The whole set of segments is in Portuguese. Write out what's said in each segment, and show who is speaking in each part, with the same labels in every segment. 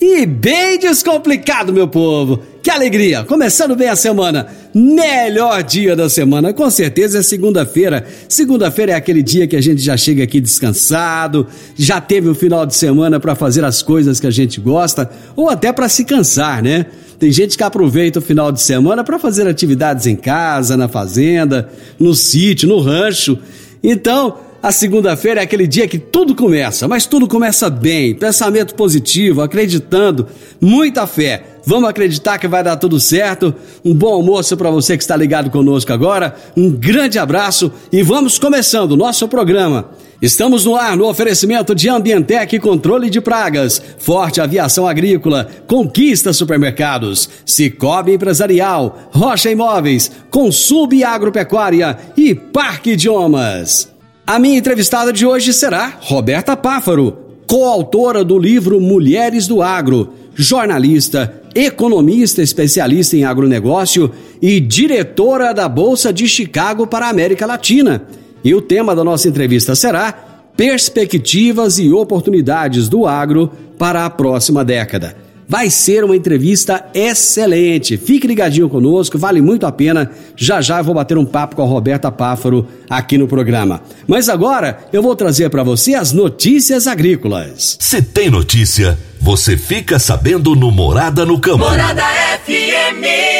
Speaker 1: e bem descomplicado, meu povo. Que alegria! Começando bem a semana, melhor dia da semana, com certeza é segunda-feira. Segunda-feira é aquele dia que a gente já chega aqui descansado, já teve o um final de semana para fazer as coisas que a gente gosta ou até para se cansar, né? Tem gente que aproveita o final de semana para fazer atividades em casa, na fazenda, no sítio, no rancho. Então, a segunda-feira é aquele dia que tudo começa, mas tudo começa bem, pensamento positivo, acreditando, muita fé. Vamos acreditar que vai dar tudo certo. Um bom almoço para você que está ligado conosco agora. Um grande abraço e vamos começando o nosso programa. Estamos no ar no oferecimento de Ambientec Controle de Pragas, Forte Aviação Agrícola, Conquista Supermercados, Cicobi Empresarial, Rocha Imóveis, Consub Agropecuária e Parque Idiomas. A minha entrevistada de hoje será Roberta Páfaro, coautora do livro Mulheres do Agro, jornalista, economista especialista em agronegócio e diretora da Bolsa de Chicago para a América Latina. E o tema da nossa entrevista será Perspectivas e oportunidades do agro para a próxima década. Vai ser uma entrevista excelente. Fique ligadinho conosco, vale muito a pena. Já já eu vou bater um papo com a Roberta Páfaro aqui no programa. Mas agora eu vou trazer para você as notícias agrícolas.
Speaker 2: Se tem notícia, você fica sabendo no Morada no Campo.
Speaker 3: Morada FM.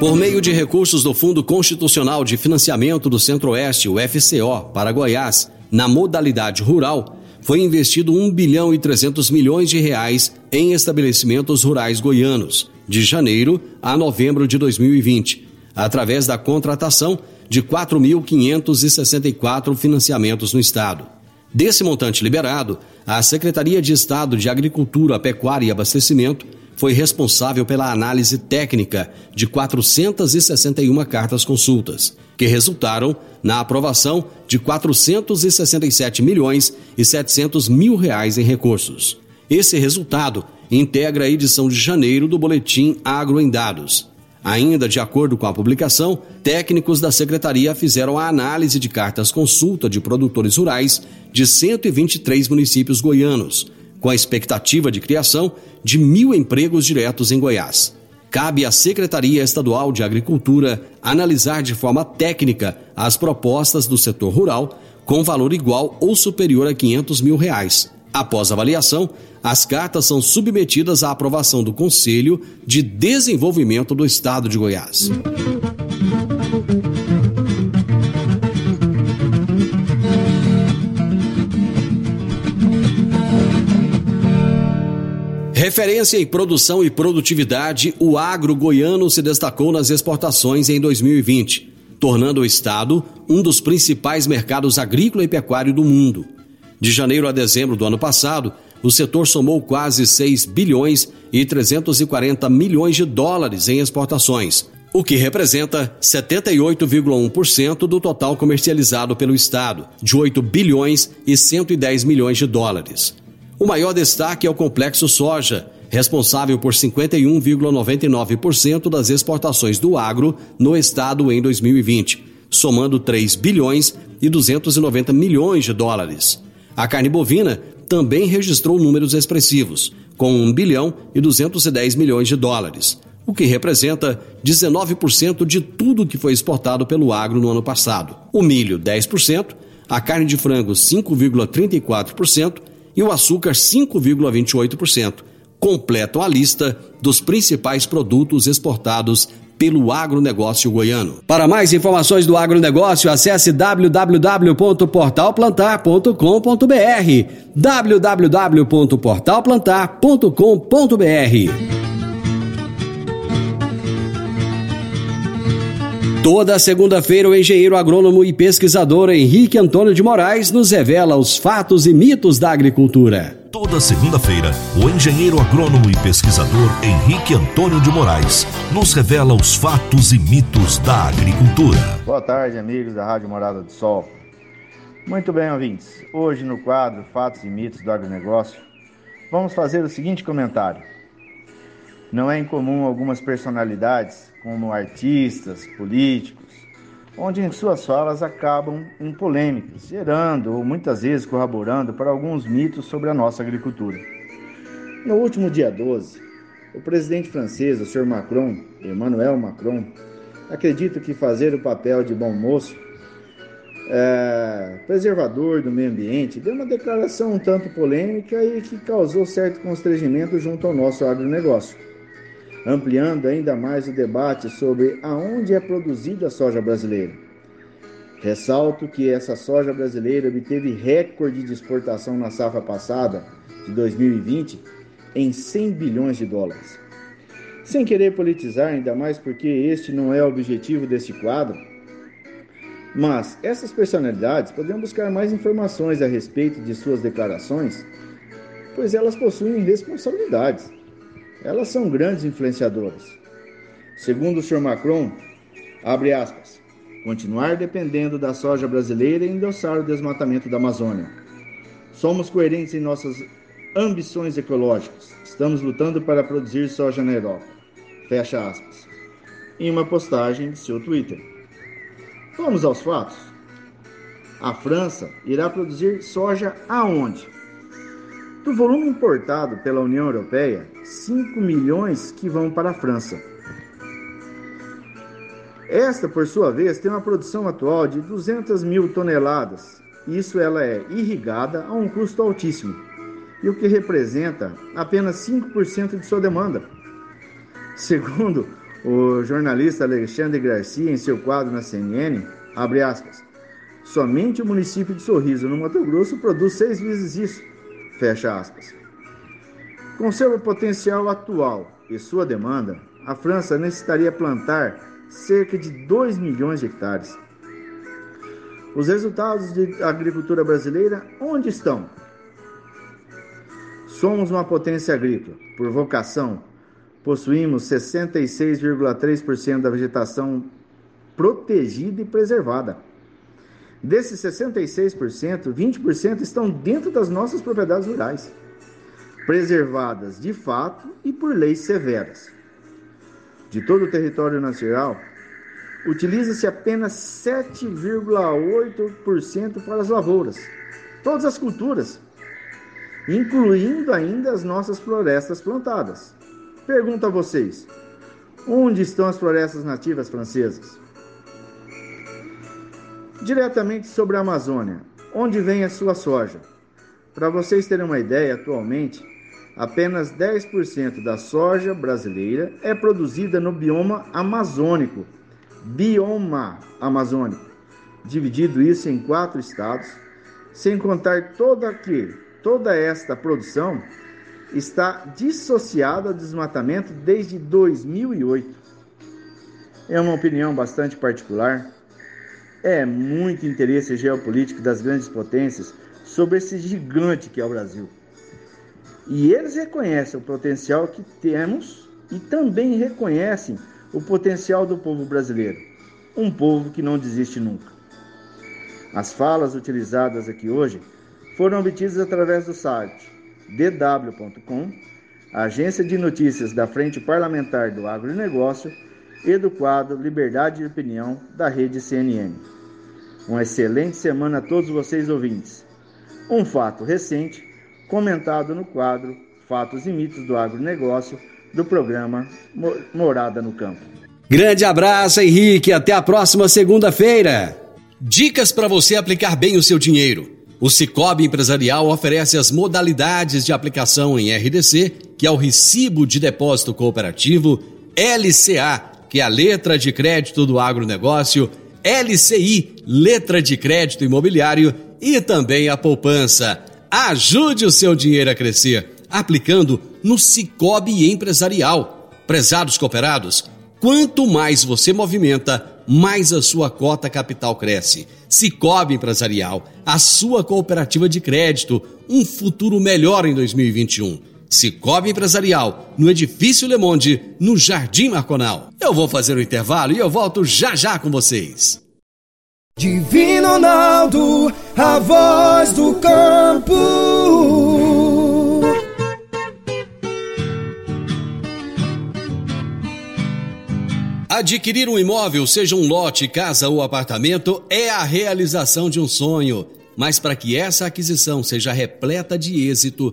Speaker 1: Por meio de recursos do Fundo Constitucional de Financiamento do Centro-Oeste, o FCO, para Goiás, na modalidade rural, foi investido 1 bilhão e 300 milhões de reais em estabelecimentos rurais goianos, de janeiro a novembro de 2020, através da contratação de 4.564 financiamentos no estado. Desse montante liberado, a Secretaria de Estado de Agricultura, Pecuária e Abastecimento foi responsável pela análise técnica de 461 cartas consultas, que resultaram na aprovação de 467 milhões e 700 mil reais em recursos. Esse resultado integra a edição de janeiro do Boletim Agro em Dados. Ainda de acordo com a publicação, técnicos da secretaria fizeram a análise de cartas consulta de produtores rurais de 123 municípios goianos, com a expectativa de criação de mil empregos diretos em Goiás. Cabe à Secretaria Estadual de Agricultura analisar de forma técnica as propostas do setor rural com valor igual ou superior a 500 mil reais. Após avaliação, as cartas são submetidas à aprovação do Conselho de Desenvolvimento do Estado de Goiás. Referência em produção e produtividade, o agro goiano se destacou nas exportações em 2020, tornando o estado um dos principais mercados agrícola e pecuário do mundo. De janeiro a dezembro do ano passado, o setor somou quase 6 bilhões e 340 milhões de dólares em exportações, o que representa 78,1% do total comercializado pelo estado, de 8 bilhões e 110 milhões de dólares. O maior destaque é o complexo soja, responsável por 51,99% das exportações do agro no estado em 2020, somando 3 bilhões e 290 milhões de dólares. A carne bovina também registrou números expressivos, com 1 bilhão e 210 milhões de dólares. o que representa 19% de tudo que foi exportado pelo agro no ano passado. O milho, 10%, a carne de frango, 5,34% e o açúcar, 5,28%. Completam a lista dos principais produtos exportados pelo agronegócio goiano. Para mais informações do agronegócio, acesse www.portalplantar.com.br www.portalplantar.com.br Toda segunda-feira, o engenheiro agrônomo e pesquisador Henrique Antônio de Moraes nos revela os fatos e mitos da agricultura.
Speaker 2: Toda segunda-feira, o engenheiro agrônomo e pesquisador Henrique Antônio de Moraes nos revela os fatos e mitos da agricultura.
Speaker 4: Boa tarde, amigos da Rádio Morada do Sol. Muito bem, ouvintes. Hoje, no quadro Fatos e Mitos do Agronegócio, vamos fazer o seguinte comentário. Não é incomum algumas personalidades, como artistas, políticos, onde em suas falas acabam em polêmicas, gerando ou muitas vezes corroborando para alguns mitos sobre a nossa agricultura. No último dia 12, o presidente francês, o Sr. Macron, Emmanuel Macron, acredita que fazer o papel de bom moço, é, preservador do meio ambiente, deu uma declaração um tanto polêmica e que causou certo constrangimento junto ao nosso agronegócio ampliando ainda mais o debate sobre aonde é produzida a soja brasileira. Ressalto que essa soja brasileira obteve recorde de exportação na safra passada, de 2020, em 100 bilhões de dólares. Sem querer politizar, ainda mais porque este não é o objetivo deste quadro, mas essas personalidades poderiam buscar mais informações a respeito de suas declarações, pois elas possuem responsabilidades elas são grandes influenciadoras. Segundo o Sr. Macron, abre aspas, continuar dependendo da soja brasileira e endossar o desmatamento da Amazônia. Somos coerentes em nossas ambições ecológicas. Estamos lutando para produzir soja na Europa. Fecha aspas. Em uma postagem de seu Twitter. Vamos aos fatos. A França irá produzir soja aonde? Do volume importado pela União Europeia, 5 milhões que vão para a França. Esta, por sua vez, tem uma produção atual de 200 mil toneladas. Isso ela é irrigada a um custo altíssimo, e o que representa apenas 5% de sua demanda. Segundo o jornalista Alexandre Garcia, em seu quadro na CNN, abre aspas, somente o município de Sorriso, no Mato Grosso, produz seis vezes isso Fecha aspas. Com seu potencial atual e sua demanda, a França necessitaria plantar cerca de 2 milhões de hectares. Os resultados da agricultura brasileira onde estão? Somos uma potência agrícola. Por vocação, possuímos 66,3% da vegetação protegida e preservada. Desses 66%, 20% estão dentro das nossas propriedades rurais, preservadas de fato e por leis severas. De todo o território nacional, utiliza-se apenas 7,8% para as lavouras, todas as culturas, incluindo ainda as nossas florestas plantadas. Pergunto a vocês: onde estão as florestas nativas francesas? Diretamente sobre a Amazônia, onde vem a sua soja. Para vocês terem uma ideia, atualmente, apenas 10% da soja brasileira é produzida no bioma amazônico. Bioma amazônico. Dividido isso em quatro estados, sem contar toda que toda esta produção está dissociada ao desmatamento desde 2008. É uma opinião bastante particular é muito interesse geopolítico das grandes potências sobre esse gigante que é o Brasil. E eles reconhecem o potencial que temos e também reconhecem o potencial do povo brasileiro, um povo que não desiste nunca. As falas utilizadas aqui hoje foram obtidas através do site dw.com, agência de notícias da Frente Parlamentar do Agronegócio e do quadro Liberdade de Opinião da rede CNN. Uma excelente semana a todos vocês ouvintes. Um fato recente, comentado no quadro Fatos e Mitos do Agronegócio, do programa Morada no Campo.
Speaker 1: Grande abraço, Henrique. Até a próxima segunda-feira. Dicas para você aplicar bem o seu dinheiro. O Cicobi Empresarial oferece as modalidades de aplicação em RDC, que é o Recibo de Depósito Cooperativo, LCA, que é a letra de crédito do agronegócio, LCI, letra de crédito imobiliário e também a poupança. Ajude o seu dinheiro a crescer aplicando no Cicobi Empresarial. Prezados cooperados, quanto mais você movimenta, mais a sua cota capital cresce. Cicobi Empresarial, a sua cooperativa de crédito, um futuro melhor em 2021. Cicobi Empresarial, no Edifício Le Monde, no Jardim Marconal. Eu vou fazer o um intervalo e eu volto já já com vocês.
Speaker 5: Divino Ronaldo, a voz do campo.
Speaker 1: Adquirir um imóvel, seja um lote, casa ou apartamento, é a realização de um sonho. Mas para que essa aquisição seja repleta de êxito,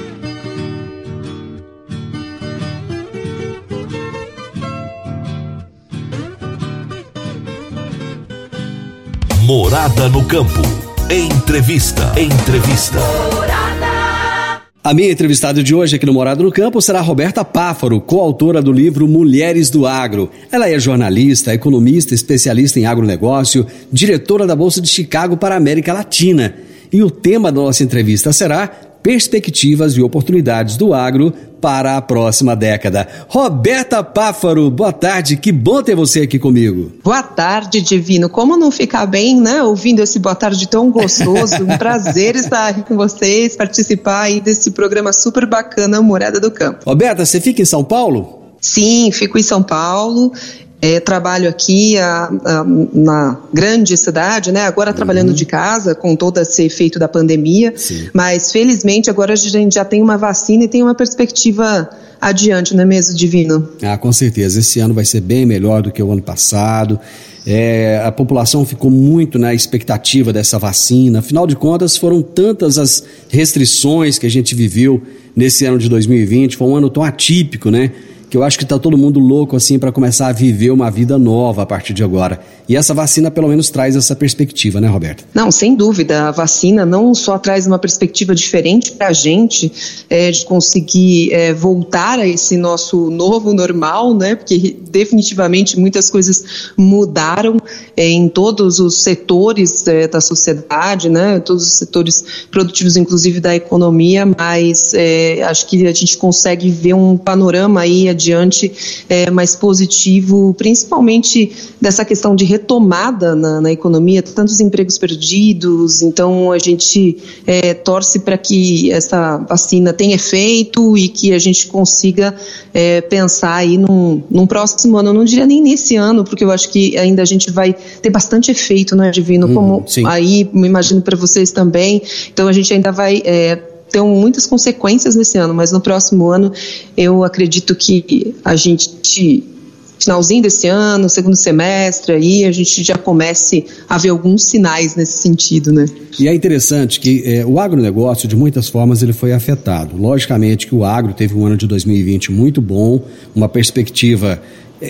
Speaker 2: Morada no campo. Entrevista. Entrevista.
Speaker 1: A minha entrevistada de hoje aqui no Morado no Campo será Roberta Páfaro, coautora do livro Mulheres do Agro. Ela é jornalista, economista, especialista em agronegócio, diretora da Bolsa de Chicago para a América Latina. E o tema da nossa entrevista será perspectivas e oportunidades do agro para a próxima década. Roberta Páfaro, boa tarde, que bom ter você aqui comigo.
Speaker 6: Boa tarde, Divino. Como não ficar bem, né, ouvindo esse boa tarde tão gostoso? Um prazer estar aqui com vocês, participar aí desse programa super bacana, Morada do Campo.
Speaker 1: Roberta, você fica em São Paulo?
Speaker 6: Sim, fico em São Paulo. É, trabalho aqui a, a, na grande cidade, né? Agora uhum. trabalhando de casa, com todo esse efeito da pandemia. Sim. Mas felizmente agora a gente já tem uma vacina e tem uma perspectiva adiante, não é mesmo, Divino?
Speaker 1: Ah, com certeza. Esse ano vai ser bem melhor do que o ano passado. É, a população ficou muito na expectativa dessa vacina. Afinal de contas, foram tantas as restrições que a gente viveu nesse ano de 2020. Foi um ano tão atípico, né? Que eu acho que está todo mundo louco assim para começar a viver uma vida nova a partir de agora. E essa vacina pelo menos traz essa perspectiva, né, Roberta?
Speaker 6: Não, sem dúvida. A vacina não só traz uma perspectiva diferente para a gente é, de conseguir é, voltar a esse nosso novo normal, né? Porque definitivamente muitas coisas mudaram é, em todos os setores é, da sociedade, né? Todos os setores produtivos, inclusive da economia. Mas é, acho que a gente consegue ver um panorama aí adiante é, mais positivo, principalmente dessa questão de retomada na, na economia, tantos empregos perdidos. Então, a gente é, torce para que essa vacina tenha efeito e que a gente consiga é, pensar aí num, num, próximo ano. Eu não diria nem nesse ano, porque eu acho que ainda a gente vai ter bastante efeito, não é, Divino? Hum, Como sim. aí, me imagino para vocês também. Então, a gente ainda vai é, ter muitas consequências nesse ano, mas no próximo ano eu acredito que a gente finalzinho desse ano, segundo semestre, aí a gente já comece a ver alguns sinais nesse sentido, né?
Speaker 1: E é interessante que é, o agronegócio, de muitas formas, ele foi afetado. Logicamente que o agro teve um ano de 2020 muito bom, uma perspectiva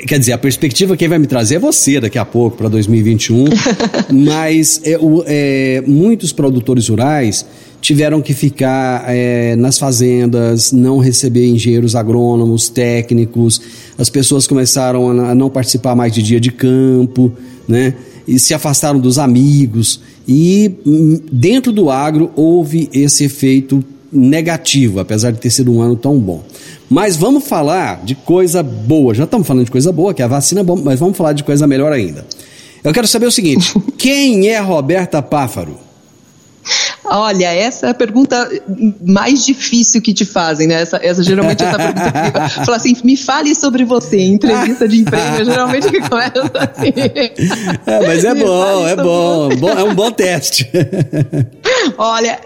Speaker 1: Quer dizer, a perspectiva quem vai me trazer é você daqui a pouco, para 2021. mas é, o, é, muitos produtores rurais tiveram que ficar é, nas fazendas, não receber engenheiros agrônomos, técnicos, as pessoas começaram a não participar mais de dia de campo, né? E se afastaram dos amigos. E hum, dentro do agro houve esse efeito negativo, apesar de ter sido um ano tão bom. Mas vamos falar de coisa boa. Já estamos falando de coisa boa, que é a vacina, mas vamos falar de coisa melhor ainda. Eu quero saber o seguinte: quem é Roberta Páfaro?
Speaker 6: Olha, essa é a pergunta mais difícil que te fazem, né? Essa, essa geralmente essa pergunta que fala assim, me fale sobre você, em entrevista de emprego, geralmente que começa assim.
Speaker 1: É, mas é bom, é bom, bom, é um bom teste.
Speaker 6: Olha,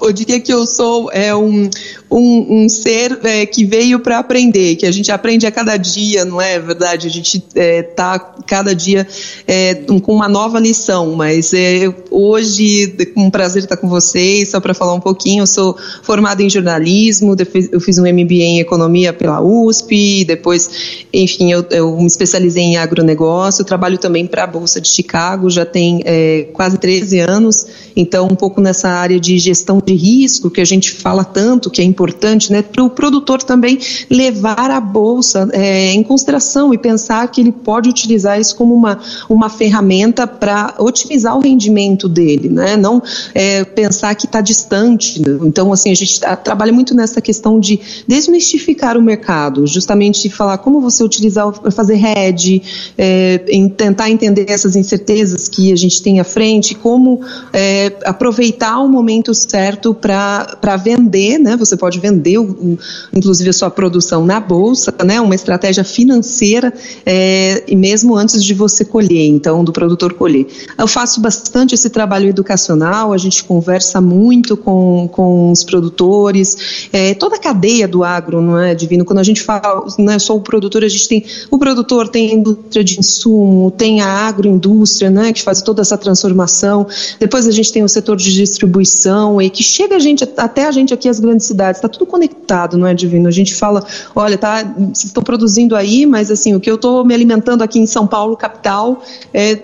Speaker 6: eu diria que eu sou é, um, um, um ser é, que veio para aprender, que a gente aprende a cada dia, não é verdade? A gente está é, tá cada dia é, com uma nova lição, mas é, hoje, com um prazer estar com vocês, só para falar um pouquinho, eu sou formada em jornalismo, eu fiz um MBA em economia pela USP, depois, enfim, eu, eu me especializei em agronegócio, trabalho também para a Bolsa de Chicago, já tem é, quase 13 anos, então um pouco nessa área de gestão de risco, que a gente fala tanto, que é importante, né, para o produtor também levar a bolsa é, em consideração e pensar que ele pode utilizar isso como uma, uma ferramenta para otimizar o rendimento dele, né, não é, pensar que está distante. Né? Então, assim, a gente trabalha muito nessa questão de desmistificar o mercado, justamente falar como você utilizar, fazer hedge, é, tentar entender essas incertezas que a gente tem à frente, como é, aproveitar o momento certo para vender, né? Você pode vender, o, o, inclusive, a sua produção na bolsa, né? Uma estratégia financeira, é, e mesmo antes de você colher, então, do produtor colher. Eu faço bastante esse trabalho educacional, a gente conversa muito com, com os produtores, é, toda a cadeia do agro, não é, Divino? Quando a gente fala, não é só o produtor, a gente tem, o produtor tem a indústria de insumo, tem a agroindústria, né? Que faz toda essa transformação, depois a gente tem o setor de distribuição, e que chega a gente, até a gente aqui, as grandes cidades, está tudo conectado, não é, Divino? A gente fala, olha, tá, estão produzindo aí, mas assim, o que eu estou me alimentando aqui em São Paulo, capital, é,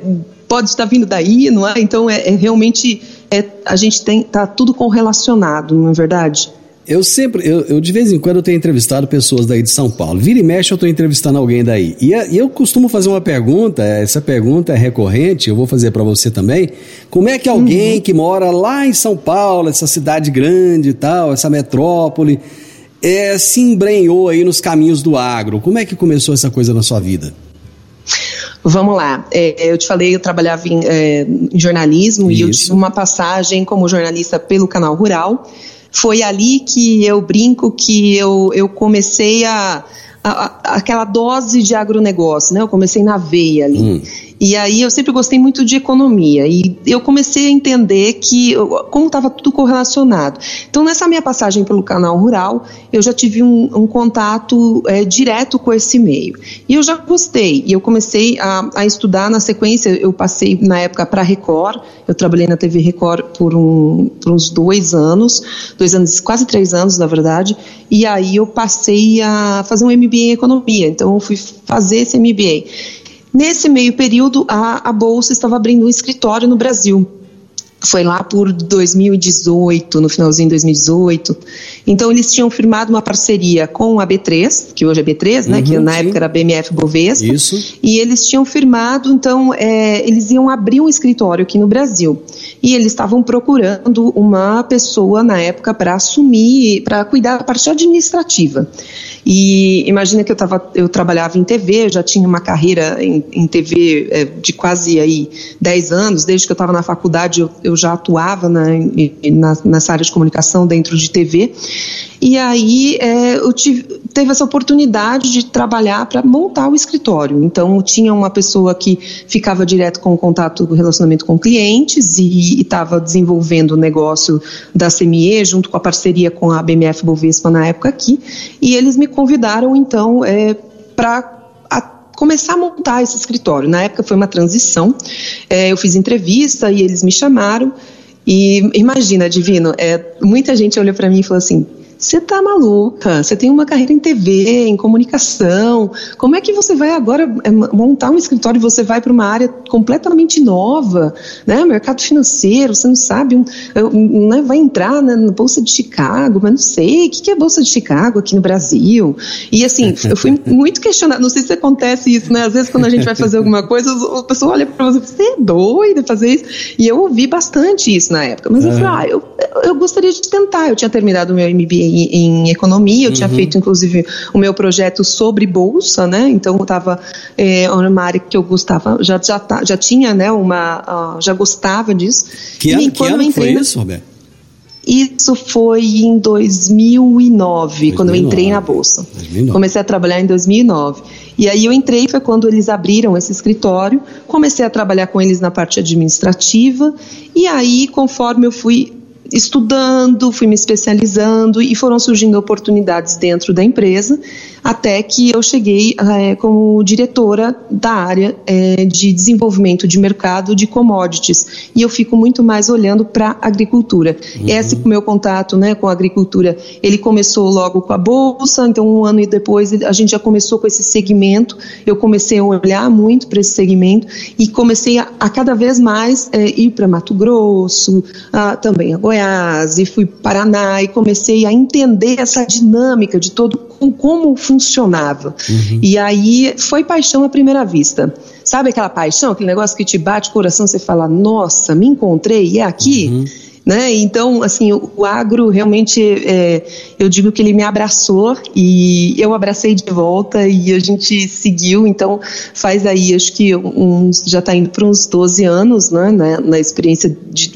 Speaker 6: pode estar vindo daí, não é? Então, é, é realmente, é, a gente tem, tá tudo correlacionado, não é verdade?
Speaker 1: Eu sempre, eu, eu, de vez em quando eu tenho entrevistado pessoas daí de São Paulo. Vira e mexe eu estou entrevistando alguém daí. E, e, eu costumo fazer uma pergunta, essa pergunta é recorrente, eu vou fazer para você também. Como é que alguém uhum. que mora lá em São Paulo, essa cidade grande e tal, essa metrópole, é, se embrenhou aí nos caminhos do agro? Como é que começou essa coisa na sua vida?
Speaker 6: Vamos lá. É, eu te falei, eu trabalhava em, é, em jornalismo Isso. e eu tive uma passagem como jornalista pelo Canal Rural. Foi ali que eu brinco que eu, eu comecei a, a, a aquela dose de agronegócio, né? Eu comecei na veia ali. Hum. E aí eu sempre gostei muito de economia e eu comecei a entender que como estava tudo correlacionado. Então nessa minha passagem pelo canal rural eu já tive um, um contato é, direto com esse meio e eu já gostei e eu comecei a, a estudar na sequência. Eu passei na época para Record, eu trabalhei na TV Record por, um, por uns dois anos, dois anos, quase três anos na verdade. E aí eu passei a fazer um MBA em economia. Então eu fui fazer esse MBA. Nesse meio período, a, a Bolsa estava abrindo um escritório no Brasil foi lá por 2018, no finalzinho de 2018. Então eles tinham firmado uma parceria com a B3, que hoje é B3, né, que uhum, na sim. época era BMF Bovespa.
Speaker 1: Isso.
Speaker 6: E eles tinham firmado, então é, eles iam abrir um escritório aqui no Brasil. E eles estavam procurando uma pessoa na época para assumir, para cuidar da parte administrativa. E imagina que eu, tava, eu trabalhava em TV, já tinha uma carreira em, em TV é, de quase aí 10 anos, desde que eu estava na faculdade eu, eu já atuava na, na, nessa área de comunicação dentro de TV. E aí é, eu tive, teve essa oportunidade de trabalhar para montar o escritório. Então tinha uma pessoa que ficava direto com o contato, o relacionamento com clientes e estava desenvolvendo o negócio da CME junto com a parceria com a BMF Bovespa na época aqui. E eles me convidaram então é, para começar a montar esse escritório. Na época foi uma transição, é, eu fiz entrevista e eles me chamaram. E imagina, Divino, é, muita gente olhou para mim e falou assim: você tá maluca? Você tem uma carreira em TV, em comunicação. Como é que você vai agora é, montar um escritório e você vai para uma área completamente nova, né? Mercado financeiro, você não sabe, um, um, né? vai entrar na, na, Bolsa de Chicago, mas não sei, o que, que é Bolsa de Chicago aqui no Brasil? E assim, eu fui muito questionada, não sei se acontece isso, né? Às vezes quando a gente vai fazer alguma coisa, a pessoa olha para você, você é doida fazer isso? E eu ouvi bastante isso na época, mas eu falei, ah, eu, eu gostaria de tentar, eu tinha terminado o meu MBA em, economia, eu uhum. tinha feito inclusive o meu projeto sobre bolsa, né? Então eu estava é, uma área que eu gostava, já já, tá, já tinha, né? Uma uh, já gostava disso.
Speaker 1: Que ano, que ano foi isso, Roberto?
Speaker 6: Isso foi em 2009, 2009. quando eu entrei na Bolsa. 2009. Comecei a trabalhar em 2009. E aí eu entrei, foi quando eles abriram esse escritório, comecei a trabalhar com eles na parte administrativa, e aí, conforme eu fui estudando, fui me especializando e foram surgindo oportunidades dentro da empresa, até que eu cheguei é, como diretora da área é, de desenvolvimento de mercado de commodities. E eu fico muito mais olhando para a agricultura. Uhum. Esse meu contato né, com a agricultura, ele começou logo com a Bolsa, então um ano e depois a gente já começou com esse segmento, eu comecei a olhar muito para esse segmento e comecei a, a cada vez mais é, ir para Mato Grosso, a, também a Goiás, e fui para Paraná e comecei a entender essa dinâmica de todo como funcionava. Uhum. E aí foi paixão à primeira vista. Sabe aquela paixão, aquele negócio que te bate o coração, você fala, nossa, me encontrei, é aqui? Uhum. Né? Então, assim, o, o agro realmente, é, eu digo que ele me abraçou e eu abracei de volta e a gente seguiu. Então, faz aí, acho que uns, já está indo para uns 12 anos né, na, na experiência de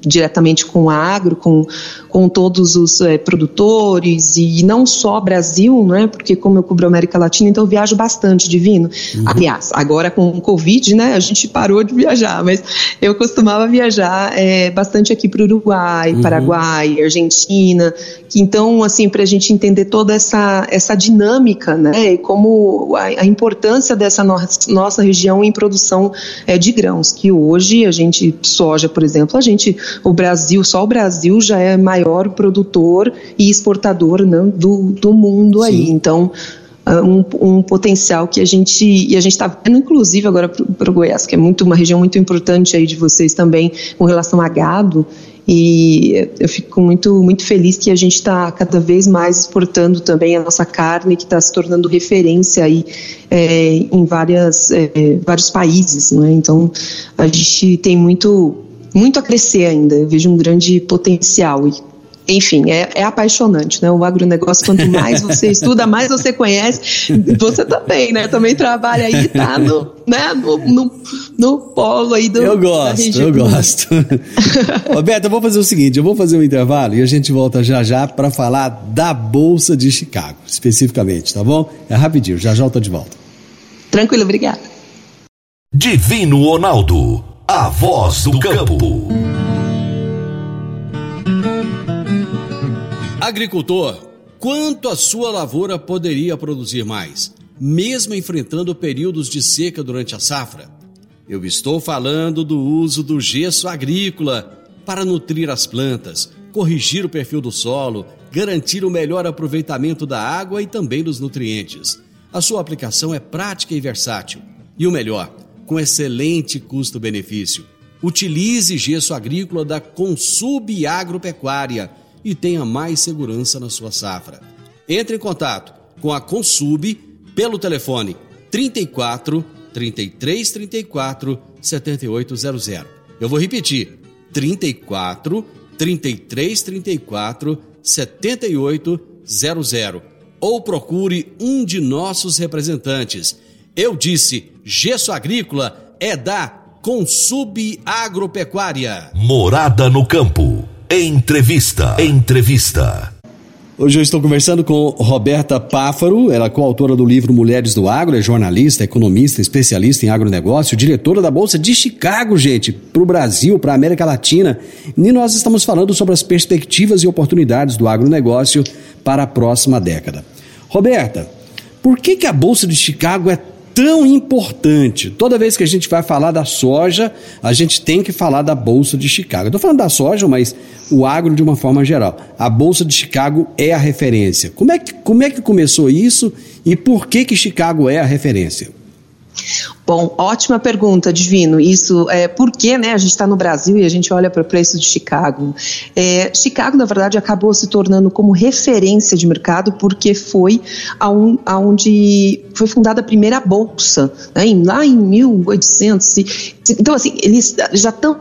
Speaker 6: diretamente com o agro, com, com todos os é, produtores e não só Brasil, né? Porque como eu cubro América Latina, então eu viajo bastante divino. Uhum. Aliás, agora com o Covid, né? A gente parou de viajar, mas eu costumava viajar é, bastante aqui para o Uruguai, uhum. Paraguai, Argentina. Que, então, assim, para a gente entender toda essa, essa dinâmica, né? E como a, a importância dessa no, nossa região em produção é, de grãos, que hoje a gente, soja, por exemplo, a gente o Brasil, só o Brasil já é maior produtor e exportador né, do, do mundo Sim. aí. Então, ah, um, um, potencial que a gente e a gente está vendo inclusive agora para o Goiás que é muito uma região muito importante aí de vocês também com relação a gado e eu fico muito muito feliz que a gente está cada vez mais exportando também a nossa carne que está se tornando referência aí é, em várias é, vários países né então a gente tem muito muito a crescer ainda. Eu vejo um grande potencial. E, enfim, é, é apaixonante, né? O agronegócio, quanto mais você estuda, mais você conhece. Você também, né? Também trabalha aí, tá no, né? no, no, no polo aí do.
Speaker 1: Eu gosto, eu gosto. Roberto, eu vou fazer o seguinte: eu vou fazer um intervalo e a gente volta já já para falar da Bolsa de Chicago, especificamente, tá bom? É rapidinho, já já eu tô de volta.
Speaker 6: Tranquilo, obrigada.
Speaker 2: Divino Ronaldo a voz do campo.
Speaker 1: Agricultor, quanto a sua lavoura poderia produzir mais, mesmo enfrentando períodos de seca durante a safra? Eu estou falando do uso do gesso agrícola para nutrir as plantas, corrigir o perfil do solo, garantir o melhor aproveitamento da água e também dos nutrientes. A sua aplicação é prática e versátil. E o melhor, com excelente custo-benefício. Utilize gesso agrícola da Consub Agropecuária e tenha mais segurança na sua safra. Entre em contato com a Consub pelo telefone 34 33 34 7800. Eu vou repetir: 34 33 34 7800 ou procure um de nossos representantes eu disse, gesso agrícola é da Consub Agropecuária.
Speaker 2: Morada no campo. Entrevista. Entrevista.
Speaker 1: Hoje eu estou conversando com Roberta Páfaro, ela é coautora do livro Mulheres do Agro, é jornalista, economista, especialista em agronegócio, diretora da Bolsa de Chicago, gente, para o Brasil, para a América Latina. E nós estamos falando sobre as perspectivas e oportunidades do agronegócio para a próxima década. Roberta, por que, que a Bolsa de Chicago é tão importante. Toda vez que a gente vai falar da soja, a gente tem que falar da Bolsa de Chicago. Estou falando da soja, mas o agro de uma forma geral. A Bolsa de Chicago é a referência. Como é que, como é que começou isso e por que, que Chicago é a referência?
Speaker 6: Bom, ótima pergunta, Divino. Isso é porque né, a gente está no Brasil e a gente olha para o preço de Chicago. É, Chicago, na verdade, acabou se tornando como referência de mercado porque foi aonde foi fundada a primeira bolsa, né, lá em 1800. Então, assim, eles já estão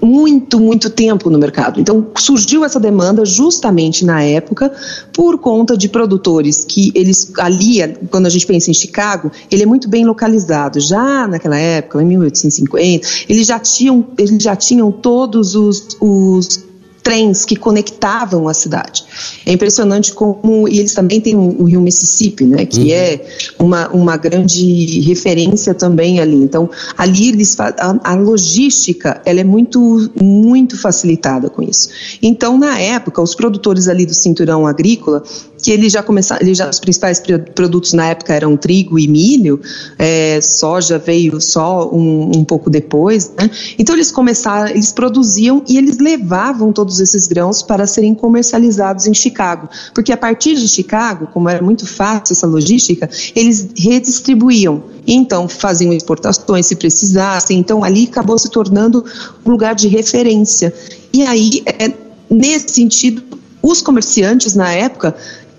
Speaker 6: muito, muito tempo no mercado. Então surgiu essa demanda justamente na época por conta de produtores que eles ali, quando a gente pensa em Chicago, ele é muito bem localizado. Já naquela época, em 1850, eles já tinham, eles já tinham todos os, os trens que conectavam a cidade. É impressionante como e eles também têm o, rio Mississippi, né, que uhum. é uma, uma grande referência também ali. Então, ali eles a, a logística, ela é muito muito facilitada com isso. Então, na época, os produtores ali do cinturão agrícola que eles já começaram, eles já, os principais produtos na época eram trigo e milho, é, soja veio só um, um pouco depois, né? Então eles começaram, eles produziam e eles levavam todos esses grãos para serem comercializados em Chicago, porque a partir de Chicago, como era muito fácil essa logística, eles redistribuíam, então faziam exportações se precisassem, então ali acabou se tornando um lugar de referência. E aí, é, nesse sentido, os comerciantes na época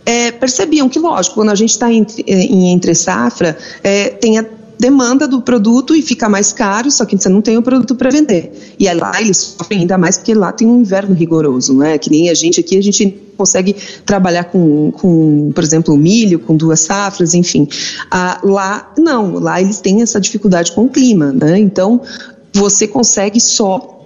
Speaker 6: é, percebiam que, lógico, quando a gente está em, em, entre safra, é, tem a demanda do produto e fica mais caro, só que você não tem o produto para vender. E lá eles sofrem ainda mais porque lá tem um inverno rigoroso, não é? Que nem a gente aqui, a gente consegue trabalhar com, com por exemplo, milho, com duas safras, enfim. Ah, lá, não, lá eles têm essa dificuldade com o clima, né? Então, você consegue só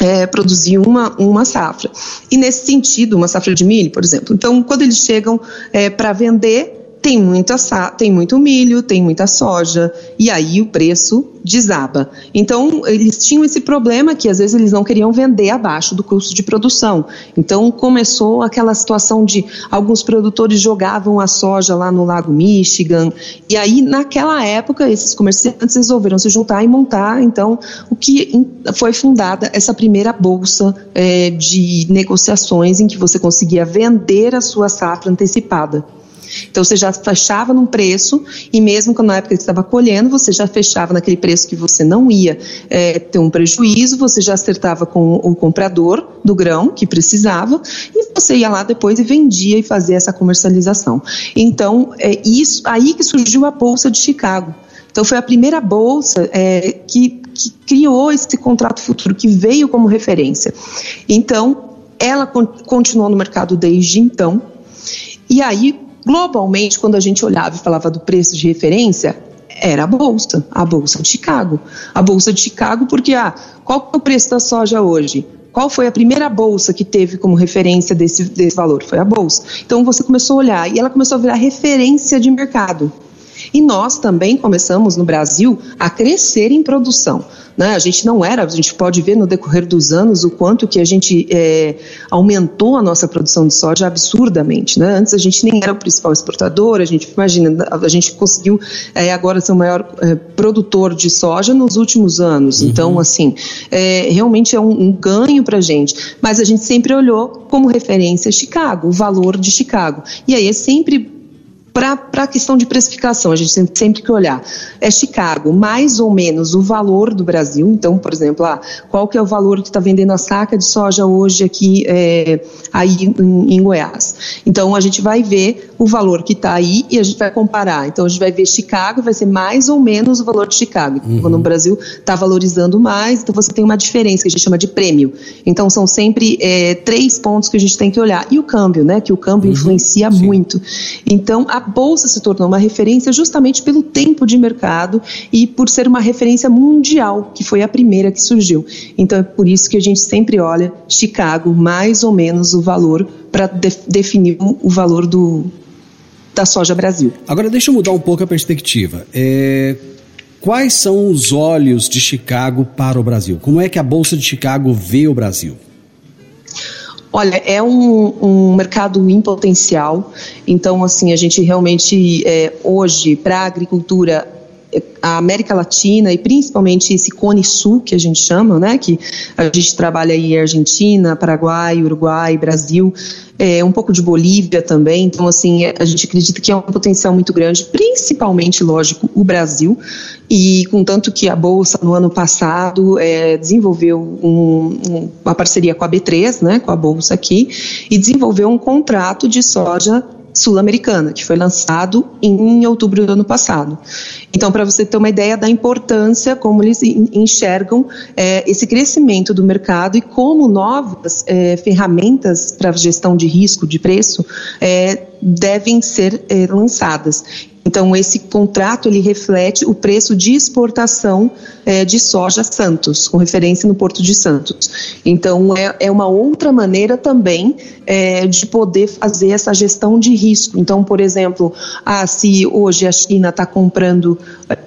Speaker 6: é, produzir uma, uma safra. E nesse sentido, uma safra de milho, por exemplo. Então, quando eles chegam é, para vender, tem, muita, tem muito milho, tem muita soja, e aí o preço desaba. Então, eles tinham esse problema que às vezes eles não queriam vender abaixo do custo de produção. Então, começou aquela situação de alguns produtores jogavam a soja lá no Lago Michigan, e aí, naquela época, esses comerciantes resolveram se juntar e montar, então, o que foi fundada essa primeira bolsa é, de negociações em que você conseguia vender a sua safra antecipada. Então você já fechava num preço e mesmo na época que estava colhendo, você já fechava naquele preço que você não ia é, ter um prejuízo, você já acertava com o comprador do grão que precisava e você ia lá depois e vendia e fazia essa comercialização. Então é isso aí que surgiu a bolsa de Chicago. Então foi a primeira bolsa é, que, que criou esse contrato futuro que veio como referência. Então ela continuou no mercado desde então. E aí Globalmente, quando a gente olhava e falava do preço de referência, era a bolsa, a bolsa de Chicago. A bolsa de Chicago, porque ah, qual é o preço da soja hoje? Qual foi a primeira bolsa que teve como referência desse, desse valor? Foi a bolsa. Então você começou a olhar e ela começou a virar referência de mercado. E nós também começamos no Brasil a crescer em produção. Né? A gente não era, a gente pode ver no decorrer dos anos o quanto que a gente é, aumentou a nossa produção de soja absurdamente. Né? Antes a gente nem era o principal exportador, a gente imagina, a gente conseguiu é, agora ser o maior é, produtor de soja nos últimos anos. Uhum. Então, assim, é, realmente é um, um ganho para a gente. Mas a gente sempre olhou como referência Chicago, o valor de Chicago. E aí é sempre para a questão de precificação, a gente tem sempre que olhar. É Chicago, mais ou menos o valor do Brasil. Então, por exemplo, ah, qual que é o valor que está vendendo a saca de soja hoje aqui é, aí em, em, Goiás? Então, a gente vai ver o valor que está aí e a gente vai comparar. Então, a gente vai ver Chicago, vai ser mais ou menos o valor de Chicago. Uhum. Quando o Brasil está valorizando mais, então você tem uma diferença que a gente chama de prêmio. Então, são sempre é, três pontos que a gente tem que olhar. E o câmbio, né? Que o câmbio uhum. influencia Sim. muito. Então, a bolsa se tornou uma referência justamente pelo tempo de mercado e por ser uma referência mundial, que foi a primeira que surgiu. Então é por isso que a gente sempre olha Chicago mais ou menos o valor para de definir o valor do, da soja Brasil.
Speaker 1: Agora deixa eu mudar um pouco a perspectiva. É, quais são os olhos de Chicago para o Brasil? Como é que a Bolsa de Chicago vê o Brasil?
Speaker 6: Olha, é um, um, mercado em potencial. Então, assim, a gente realmente é, hoje para a agricultura a América Latina e principalmente esse Cone Sul que a gente chama, né, que a gente trabalha aí Argentina, Paraguai, Uruguai, Brasil, é, um pouco de Bolívia também. Então, assim, a gente acredita que é um potencial muito grande, principalmente, lógico, o Brasil. E contanto que a Bolsa, no ano passado, é, desenvolveu um, um, uma parceria com a B3, né, com a Bolsa aqui, e desenvolveu um contrato de soja sul-americana, que foi lançado em outubro do ano passado. Então, para você ter uma ideia da importância, como eles enxergam é, esse crescimento do mercado e como novas é, ferramentas para gestão de risco, de preço, é, devem ser é, lançadas. Então, esse contrato ele reflete o preço de exportação é, de soja Santos, com referência no Porto de Santos. Então, é, é uma outra maneira também é, de poder fazer essa gestão de risco. Então, por exemplo, ah, se hoje a China está comprando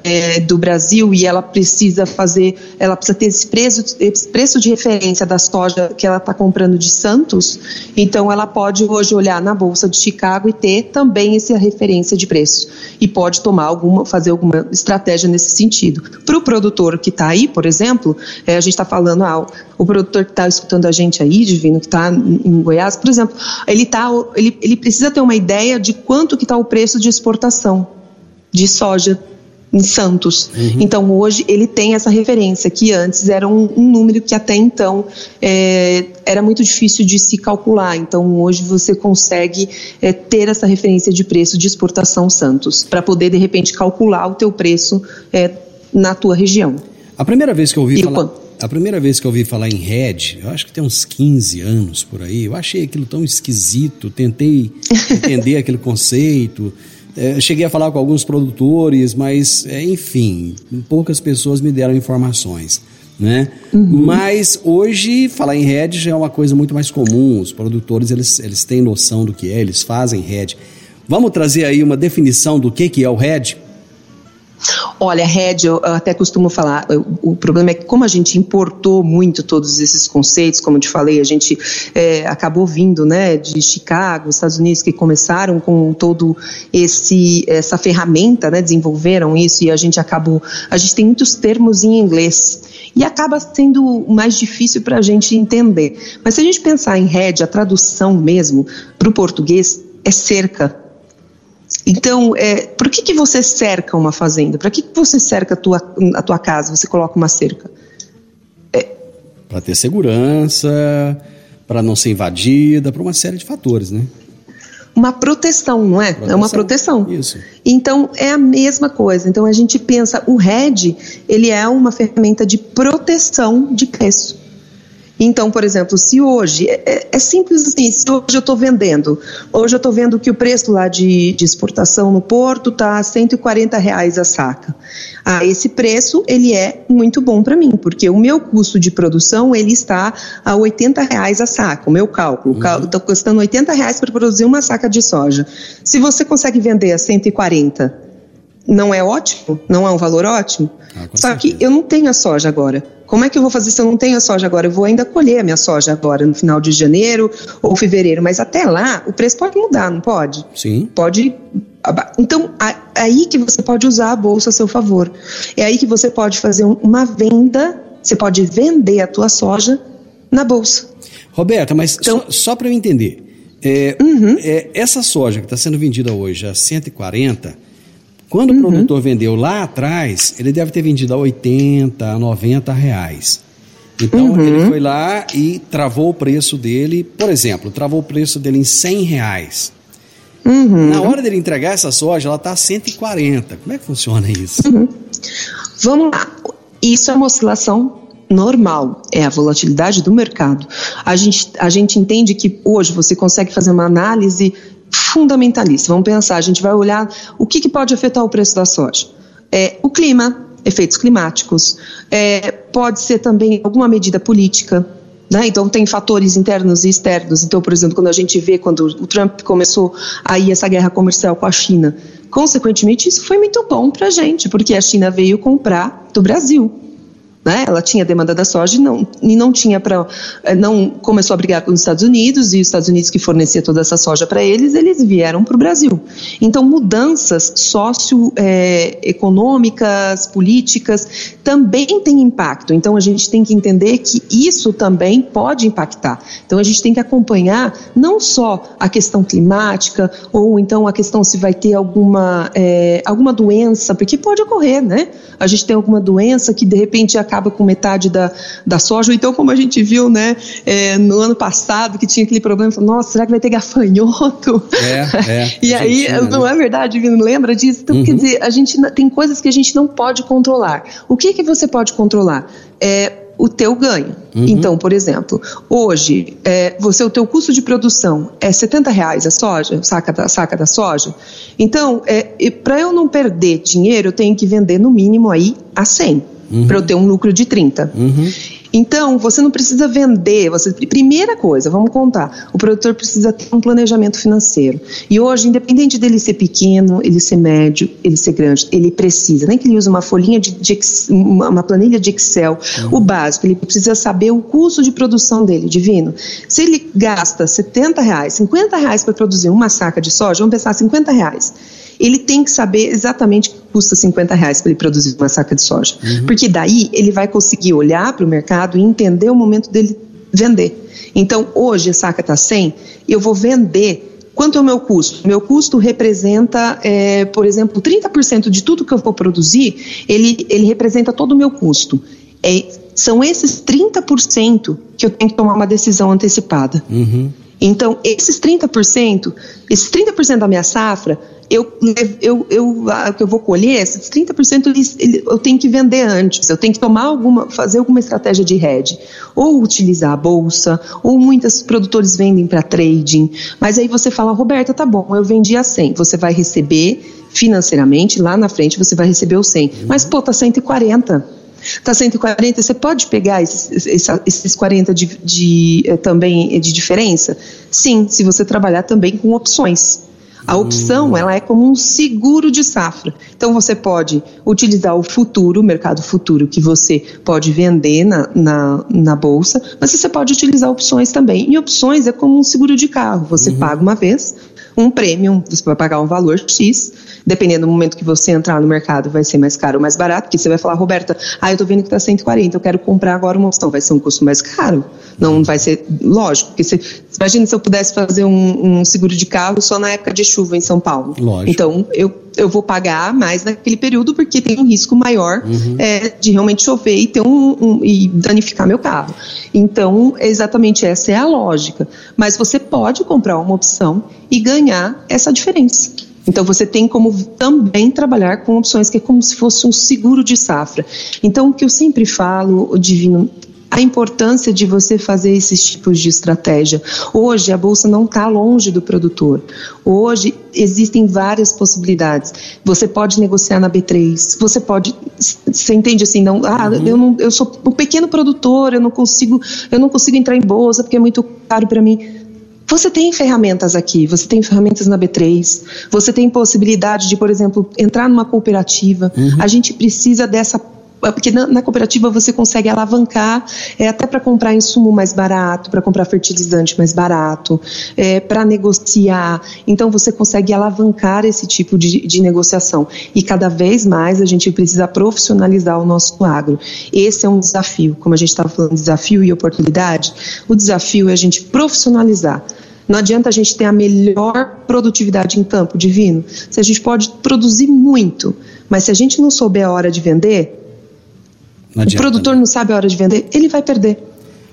Speaker 6: é, do Brasil e ela precisa fazer, ela precisa ter esse preço, esse preço de referência da soja que ela está comprando de Santos, então ela pode hoje olhar na Bolsa de Chicago e ter também essa referência de preço. E pode tomar alguma, fazer alguma estratégia nesse sentido. Para o produtor que está aí, por exemplo, é, a gente está falando, ah, o produtor que está escutando a gente aí, Divino, que está em Goiás, por exemplo, ele, tá, ele, ele precisa ter uma ideia de quanto que está o preço de exportação de soja em Santos. Uhum. Então hoje ele tem essa referência que antes era um, um número que até então é, era muito difícil de se calcular. Então hoje você consegue é, ter essa referência de preço de exportação Santos para poder de repente calcular o teu preço é, na tua região.
Speaker 1: A primeira vez que eu ouvi e falar, a primeira vez que eu ouvi falar em RED, eu acho que tem uns 15 anos por aí. Eu achei aquilo tão esquisito, tentei entender aquele conceito. É, cheguei a falar com alguns produtores, mas, é, enfim, poucas pessoas me deram informações. Né? Uhum. Mas hoje falar em RED já é uma coisa muito mais comum. Os produtores eles, eles têm noção do que é, eles fazem RED. Vamos trazer aí uma definição do que, que é o RED?
Speaker 6: Olha, Red, eu até costumo falar, o problema é que como a gente importou muito todos esses conceitos, como eu te falei, a gente é, acabou vindo né, de Chicago, Estados Unidos, que começaram com todo esse essa ferramenta, né, desenvolveram isso e a gente acabou, a gente tem muitos termos em inglês e acaba sendo mais difícil para a gente entender. Mas se a gente pensar em Red, a tradução mesmo para o português é cerca então, é, por que, que você cerca uma fazenda? Para que, que você cerca a tua, a tua casa? Você coloca uma cerca?
Speaker 1: É... Para ter segurança, para não ser invadida, para uma série de fatores, né?
Speaker 6: Uma proteção, não é? Proteção. É uma proteção.
Speaker 1: Isso.
Speaker 6: Então, é a mesma coisa. Então, a gente pensa, o RED, ele é uma ferramenta de proteção de preço. Então, por exemplo, se hoje, é, é, é simples assim, se hoje eu estou vendendo, hoje eu estou vendo que o preço lá de, de exportação no porto está a 140 reais a saca. Ah, esse preço, ele é muito bom para mim, porque o meu custo de produção, ele está a 80 reais a saca, o meu cálculo. Uhum. Está custando 80 reais para produzir uma saca de soja. Se você consegue vender a 140, não é ótimo? Não é um valor ótimo? Ah, Só certeza. que eu não tenho a soja agora. Como é que eu vou fazer se eu não tenho a soja agora? Eu vou ainda colher a minha soja agora, no final de janeiro ou fevereiro. Mas até lá, o preço pode mudar, não pode?
Speaker 1: Sim.
Speaker 6: Pode. Então, é aí que você pode usar a bolsa a seu favor. É aí que você pode fazer uma venda, você pode vender a tua soja na bolsa.
Speaker 1: Roberta, mas então, só, só para eu entender, é, uhum. é, essa soja que está sendo vendida hoje a 140 quando uhum. o produtor vendeu lá atrás, ele deve ter vendido a 80, a 90 reais. Então uhum. ele foi lá e travou o preço dele, por exemplo, travou o preço dele em 100 reais. Uhum. Na hora dele entregar essa soja, ela está a 140. Como é que funciona isso?
Speaker 6: Uhum. Vamos lá. Isso é uma oscilação normal, é a volatilidade do mercado. A gente, a gente entende que hoje você consegue fazer uma análise fundamentalista. Vamos pensar, a gente vai olhar o que, que pode afetar o preço da soja. É, o clima, efeitos climáticos, é, pode ser também alguma medida política, né? Então, tem fatores internos e externos. Então, por exemplo, quando a gente vê quando o Trump começou aí essa guerra comercial com a China, consequentemente, isso foi muito bom para a gente, porque a China veio comprar do Brasil. Né? Ela tinha demanda da soja e não, e não tinha para. Eh, não começou a brigar com os Estados Unidos, e os Estados Unidos que fornecia toda essa soja para eles, eles vieram para o Brasil. Então, mudanças socioeconômicas, eh, políticas, também têm impacto. Então, a gente tem que entender que isso também pode impactar. Então, a gente tem que acompanhar não só a questão climática, ou então a questão se vai ter alguma, é, alguma doença, porque pode ocorrer, né? A gente tem alguma doença que de repente acaba com metade da, da soja. Então, como a gente viu né, é, no ano passado, que tinha aquele problema, falou, nossa, será que vai ter gafanhoto?
Speaker 1: É, é.
Speaker 6: e aí, não né? é verdade, Vino? Lembra disso? Então, uhum. quer dizer, a gente tem coisas que a gente não pode controlar. O que, que você pode controlar? É, o teu ganho. Uhum. Então, por exemplo, hoje, é, você o teu custo de produção é 70 reais a soja, saca da, saca da soja. Então, é, para eu não perder dinheiro, eu tenho que vender no mínimo aí a 100 uhum. para eu ter um lucro de 30. Uhum. Então, você não precisa vender. Você, primeira coisa, vamos contar: o produtor precisa ter um planejamento financeiro. E hoje, independente dele ser pequeno, ele ser médio, ele ser grande, ele precisa, nem que ele use uma folhinha de, de uma planilha de Excel, uhum. o básico, ele precisa saber o custo de produção dele, divino. Se ele gasta 70 reais, 50 reais para produzir uma saca de soja, vamos pensar 50 reais ele tem que saber exatamente que custa 50 reais para ele produzir uma saca de soja. Uhum. Porque daí ele vai conseguir olhar para o mercado e entender o momento dele vender. Então, hoje a saca está 100, eu vou vender Quanto é o meu custo? Meu custo representa, é, por exemplo, 30% de tudo que eu vou produzir, ele, ele representa todo o meu custo. É, são esses 30% que eu tenho que tomar uma decisão antecipada. Uhum. Então, esses 30%, esses 30% da minha safra, eu, eu, eu, eu vou colher, esses 30% eu tenho que vender antes, eu tenho que tomar alguma, fazer alguma estratégia de hedge, ou utilizar a bolsa, ou muitos produtores vendem para trading, mas aí você fala, Roberta, tá bom, eu vendi a 100, você vai receber financeiramente, lá na frente você vai receber o 100, mas pô, tá 140, Está 140, você pode pegar esses, esses 40 de, de, eh, também de diferença? Sim, se você trabalhar também com opções. A opção, hum. ela é como um seguro de safra. Então, você pode utilizar o futuro, o mercado futuro, que você pode vender na, na, na bolsa, mas você pode utilizar opções também. E opções é como um seguro de carro. Você uhum. paga uma vez, um prêmio, você vai pagar um valor X, dependendo do momento que você entrar no mercado, vai ser mais caro ou mais barato, porque você vai falar, Roberta, ah, eu tô vendo que está 140, eu quero comprar agora uma opção, vai ser um custo mais caro. Não vai ser, lógico, porque você, imagina se eu pudesse fazer um, um, seguro de carro só na época de chuva em São Paulo. Lógico. Então, eu, eu vou pagar mais naquele período porque tem um risco maior uhum. é, de realmente chover e, ter um, um, e danificar meu carro. Então, exatamente essa é a lógica. Mas você pode comprar uma opção e ganhar essa diferença. Então você tem como também trabalhar com opções que é como se fosse um seguro de safra. Então o que eu sempre falo, o Divino, a importância de você fazer esses tipos de estratégia. Hoje a bolsa não está longe do produtor. Hoje existem várias possibilidades. Você pode negociar na B3. Você pode, você entende assim? Não, ah, uhum. eu não, eu sou um pequeno produtor. Eu não consigo, eu não consigo entrar em bolsa porque é muito caro para mim. Você tem ferramentas aqui, você tem ferramentas na B3, você tem possibilidade de, por exemplo, entrar numa cooperativa. Uhum. A gente precisa dessa porque na, na, cooperativa você consegue alavancar é, até para comprar insumo mais barato, para comprar fertilizante mais barato, é, para negociar. Então você consegue alavancar esse tipo de, de, negociação. E cada vez mais a gente precisa profissionalizar o nosso agro. Esse é um desafio, como a gente estava falando, desafio e oportunidade. O desafio é a gente profissionalizar. Não adianta a gente ter a melhor produtividade em campo divino. Se a gente pode produzir muito, mas se a gente não souber a hora de vender, o produtor não sabe a hora de vender, ele vai perder.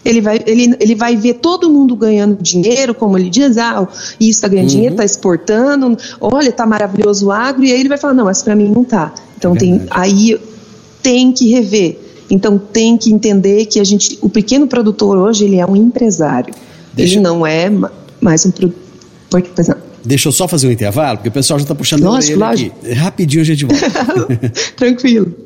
Speaker 6: Ele vai, ele, ele vai ver todo mundo ganhando dinheiro, como ele diz, ah, isso está ganhando uhum. dinheiro, está exportando, olha, está maravilhoso o agro, e aí ele vai falar, não, mas para mim não está. Então é tem, aí tem que rever. Então tem que entender que a gente, o pequeno produtor hoje, ele é um empresário. Deixa... Ele não é mais um produtor.
Speaker 1: Deixa eu só fazer um intervalo, porque o pessoal já está puxando
Speaker 6: lógico,
Speaker 1: a orelha aqui. Rapidinho a gente volta.
Speaker 6: Tranquilo.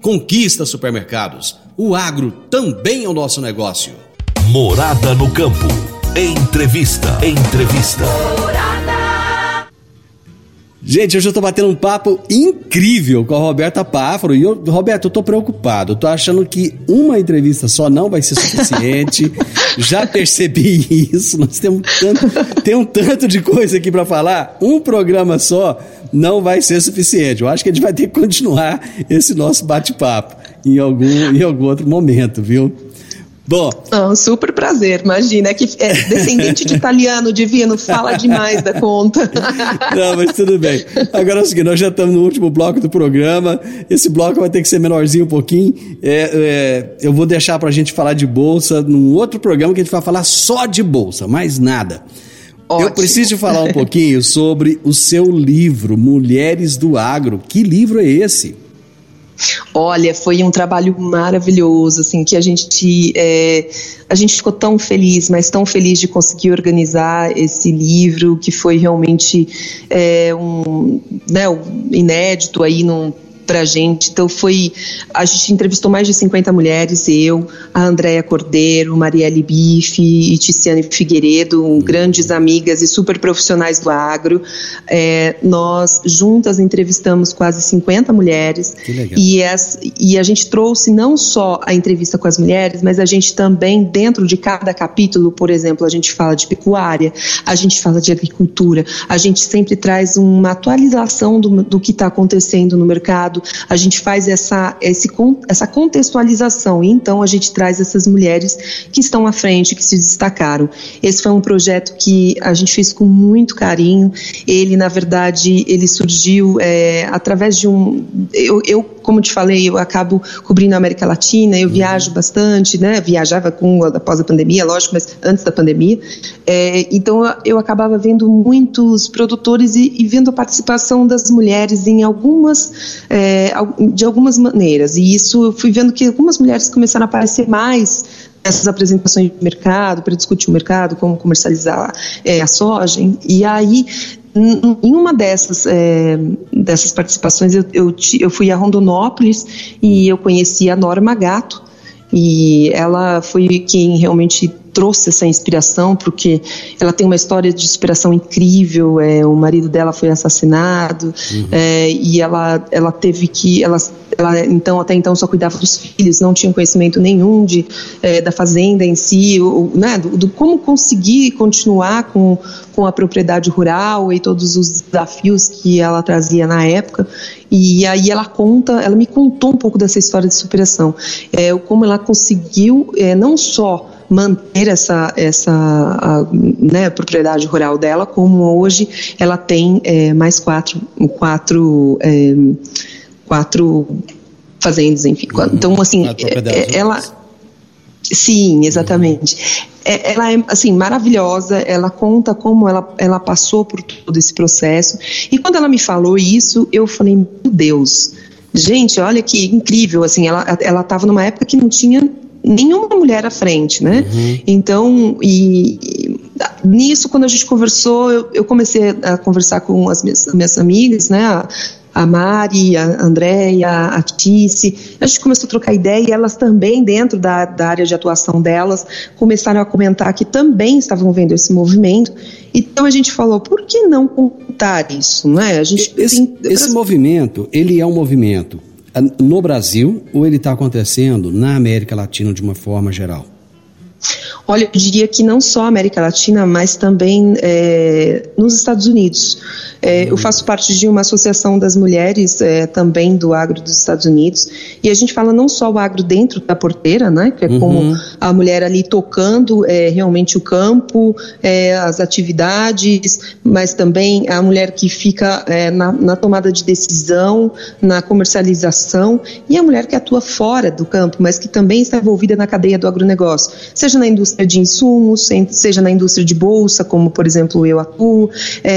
Speaker 1: Conquista supermercados. O agro também é o nosso negócio.
Speaker 2: Morada no campo. Entrevista. Entrevista.
Speaker 1: Gente, hoje eu tô batendo um papo incrível com a Roberta Páfaro. E eu, Roberto, eu tô preocupado. Eu tô achando que uma entrevista só não vai ser suficiente. Já percebi isso. Nós temos tanto, tem um tanto de coisa aqui para falar. Um programa só não vai ser suficiente. Eu acho que a gente vai ter que continuar esse nosso bate-papo em algum, em algum outro momento, viu?
Speaker 6: Bom. Ah, super prazer, imagina. É que é descendente de italiano divino, fala demais da conta.
Speaker 1: Não, mas tudo bem. Agora é o seguinte, nós já estamos no último bloco do programa. Esse bloco vai ter que ser menorzinho um pouquinho. É, é, eu vou deixar para a gente falar de bolsa num outro programa que a gente vai falar só de bolsa, mais nada. Ótimo. Eu preciso falar um pouquinho sobre o seu livro, Mulheres do Agro. Que livro é esse?
Speaker 6: Olha, foi um trabalho maravilhoso, assim, que a gente é, a gente ficou tão feliz, mas tão feliz de conseguir organizar esse livro, que foi realmente é, um, né, um inédito aí num para a gente. Então foi, a gente entrevistou mais de 50 mulheres, eu, a Andréia Cordeiro, Marielle Bife e Ticiane Figueiredo, uhum. grandes amigas e super profissionais do agro. É, nós juntas entrevistamos quase 50 mulheres e, as, e a gente trouxe não só a entrevista com as mulheres, mas a gente também dentro de cada capítulo, por exemplo, a gente fala de pecuária, a gente fala de agricultura, a gente sempre traz uma atualização do, do que está acontecendo no mercado a gente faz essa, esse, essa contextualização e então a gente traz essas mulheres que estão à frente, que se destacaram. Esse foi um projeto que a gente fez com muito carinho. Ele, na verdade, ele surgiu é, através de um. Eu, eu, como te falei, eu acabo cobrindo a América Latina, eu viajo bastante, né? Viajava com após a pandemia, lógico, mas antes da pandemia. É, então eu acabava vendo muitos produtores e, e, vendo a participação das mulheres em algumas é, de algumas maneiras. E isso eu fui vendo que algumas mulheres começaram a aparecer mais nessas apresentações de mercado, para discutir o mercado, como comercializar é, a soja. E aí, em uma dessas, é, dessas participações, eu, eu, eu, fui a Rondonópolis e eu conheci a Norma Gato. E ela foi quem realmente trouxe essa inspiração, porque ela tem uma história de inspiração incrível. É, o marido dela foi assassinado uhum. é, e ela, ela teve que. Ela, ela, então, até então, só cuidava dos filhos, não tinha conhecimento nenhum de, é, da fazenda em si, ou, né, do, do, como conseguir continuar com, com a propriedade rural e todos os desafios que ela trazia na época. E aí ela conta, ela me contou um pouco dessa história de superação, é, como ela conseguiu é, não só manter essa, essa a, né, propriedade rural dela, como hoje ela tem é, mais quatro, quatro, é, quatro fazendas, enfim. Uhum. Então, assim, é, ela. Sim, exatamente. É, ela é assim maravilhosa. Ela conta como ela, ela passou por todo esse processo. E quando ela me falou isso, eu falei: meu Deus, gente, olha que incrível. Assim, ela ela estava numa época que não tinha nenhuma mulher à frente, né? Uhum. Então, e, e, nisso, quando a gente conversou, eu, eu comecei a conversar com as minhas, minhas amigas, né? A, a Mari, a Andréia, a Tice, a gente começou a trocar ideia e elas também, dentro da, da área de atuação delas, começaram a comentar que também estavam vendo esse movimento. Então a gente falou, por que não contar isso, não é? A
Speaker 1: gente esse, tem... esse movimento, ele é um movimento no Brasil ou ele está acontecendo na América Latina de uma forma geral?
Speaker 6: Olha, eu diria que não só a América Latina, mas também é, nos Estados Unidos. É, eu uhum. faço parte de uma associação das mulheres é, também do agro dos Estados Unidos e a gente fala não só o agro dentro da porteira, né, que é uhum. como a mulher ali tocando é, realmente o campo, é, as atividades, mas também a mulher que fica é, na, na, tomada de decisão, na comercialização e a mulher que atua fora do campo, mas que também está envolvida na cadeia do agronegócio, seja na indústria de insumos, seja na indústria de bolsa, como por exemplo eu atuo,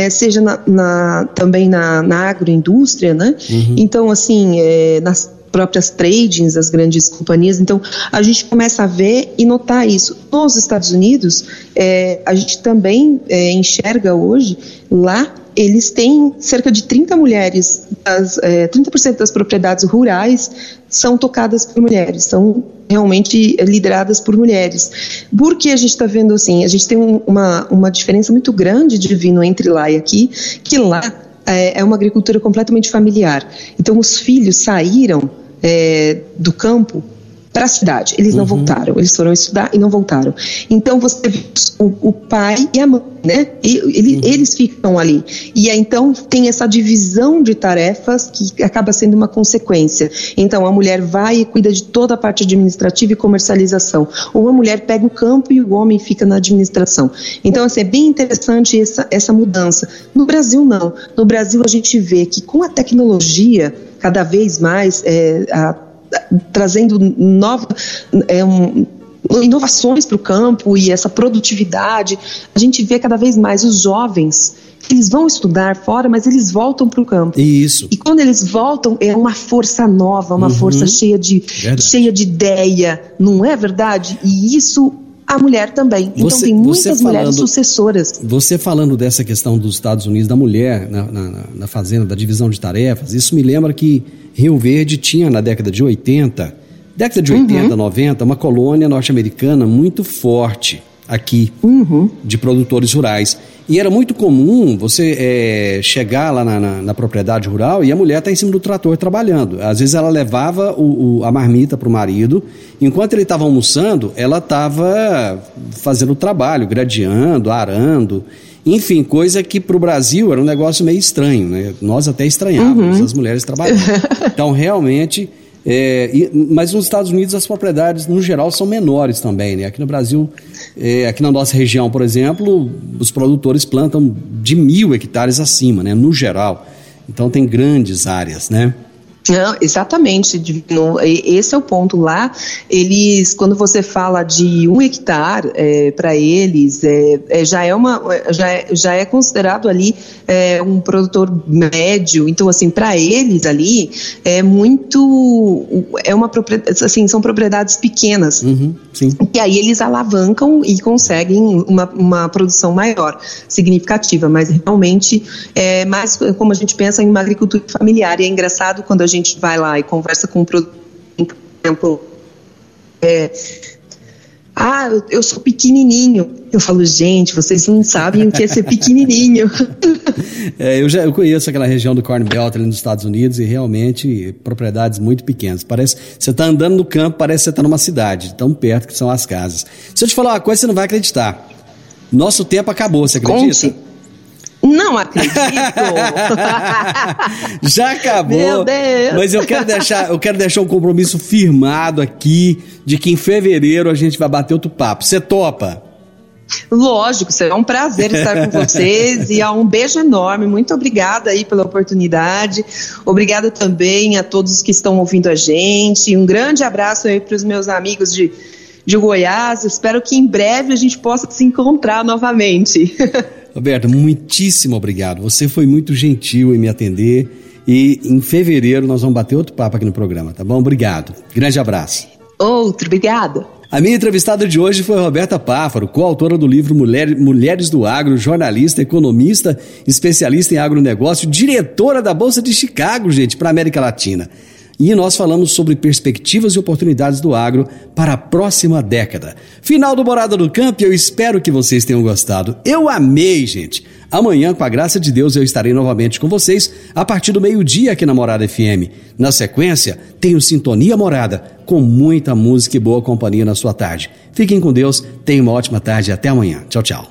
Speaker 6: seja na, na também na, na agroindústria, né? Uhum. Então, assim, é, nas próprias tradings das grandes companhias. Então, a gente começa a ver e notar isso. Nos Estados Unidos, é, a gente também é, enxerga hoje lá eles têm cerca de 30 mulheres, das, é, 30% das propriedades rurais são tocadas por mulheres, são realmente lideradas por mulheres. Por que a gente está vendo assim? A gente tem um, uma, uma diferença muito grande de vinho entre lá e aqui, que lá é, é uma agricultura completamente familiar. Então, os filhos saíram é, do campo para a cidade. Eles não uhum. voltaram, eles foram estudar e não voltaram. Então você o, o pai e a mãe, né? E, ele, uhum. Eles ficam ali. E aí, então tem essa divisão de tarefas que acaba sendo uma consequência. Então a mulher vai e cuida de toda a parte administrativa e comercialização. Ou a mulher pega o campo e o homem fica na administração. Então assim, é bem interessante essa, essa mudança. No Brasil não. No Brasil a gente vê que com a tecnologia cada vez mais é, a trazendo nova, é, um, inovações para o campo e essa produtividade, a gente vê cada vez mais os jovens eles vão estudar fora, mas eles voltam para o campo.
Speaker 1: Isso.
Speaker 6: E quando eles voltam, é uma força nova, uma uhum. força cheia de, cheia de ideia, não é verdade? E isso a mulher também. Então tem muitas falando, mulheres sucessoras.
Speaker 1: Você falando dessa questão dos Estados Unidos, da mulher na, na, na, fazenda, da divisão de tarefas, isso me lembra que Rio Verde tinha na década de 80, década de 80, uhum. 90, uma colônia norte-americana muito forte aqui uhum. de produtores rurais. E era muito comum você é, chegar lá na, na, na, propriedade rural e a mulher está em cima do trator trabalhando. Às vezes ela levava o, o, a marmita para o marido, enquanto ele estava almoçando, ela estava fazendo o trabalho, gradeando, arando. Enfim, coisa que para o Brasil era um negócio meio estranho, né? Nós até estranhávamos uhum. as mulheres trabalhando. Então, realmente, é, e, mas nos Estados Unidos as propriedades, no geral, são menores também. Né? Aqui no Brasil, é, aqui na nossa região, por exemplo, os produtores plantam de mil hectares acima, né? no geral. Então tem grandes áreas, né?
Speaker 6: Não, exatamente, esse é o ponto lá. Eles, quando você fala de um hectare, é, para eles é, é, já é uma, já é, já é considerado ali é, um produtor médio. Então, assim, para eles ali é muito, é uma propriedade, assim, são propriedades pequenas.
Speaker 1: Uhum, sim.
Speaker 6: E aí eles alavancam e conseguem uma, uma produção maior, significativa. Mas realmente é mais como a gente pensa em uma agricultura familiar. E é engraçado quando a gente vai lá e conversa com um produtor, por exemplo, é, ah, eu sou pequenininho. Eu falo, gente, vocês não sabem o que é ser pequenininho.
Speaker 1: É, eu já eu conheço aquela região do Corn Belt ali nos Estados Unidos e realmente propriedades muito pequenas. Parece você está andando no campo, parece que você está numa cidade, tão perto que são as casas. Se eu te falar uma coisa, você não vai acreditar. Nosso tempo acabou, você acredita? Conte.
Speaker 6: Não acredito.
Speaker 1: Já acabou. Meu Deus. Mas eu quero deixar, eu quero deixar um compromisso firmado aqui de que em fevereiro a gente vai bater outro papo. Você topa?
Speaker 6: Lógico, será um prazer estar com vocês e um beijo enorme. Muito obrigada aí pela oportunidade. Obrigada também a todos que estão ouvindo a gente. Um grande abraço aí para os meus amigos de, de Goiás. Espero que em breve a gente possa se encontrar novamente.
Speaker 1: Roberto, muitíssimo obrigado. Você foi muito gentil em me atender e em fevereiro nós vamos bater outro papo aqui no programa, tá bom? Obrigado. Grande abraço.
Speaker 6: Outro, obrigado.
Speaker 1: A minha entrevistada de hoje foi Roberta Páfaro, coautora do livro Mulher, Mulheres do Agro, jornalista, economista, especialista em agronegócio, diretora da Bolsa de Chicago, gente, para a América Latina e nós falamos sobre perspectivas e oportunidades do agro para a próxima década. Final do Morada do Campo, eu espero que vocês tenham gostado. Eu amei, gente. Amanhã, com a graça de Deus, eu estarei novamente com vocês a partir do meio-dia aqui na Morada FM. Na sequência, tenho Sintonia Morada, com muita música e boa companhia na sua tarde. Fiquem com Deus, tenham uma ótima tarde e até amanhã. Tchau, tchau.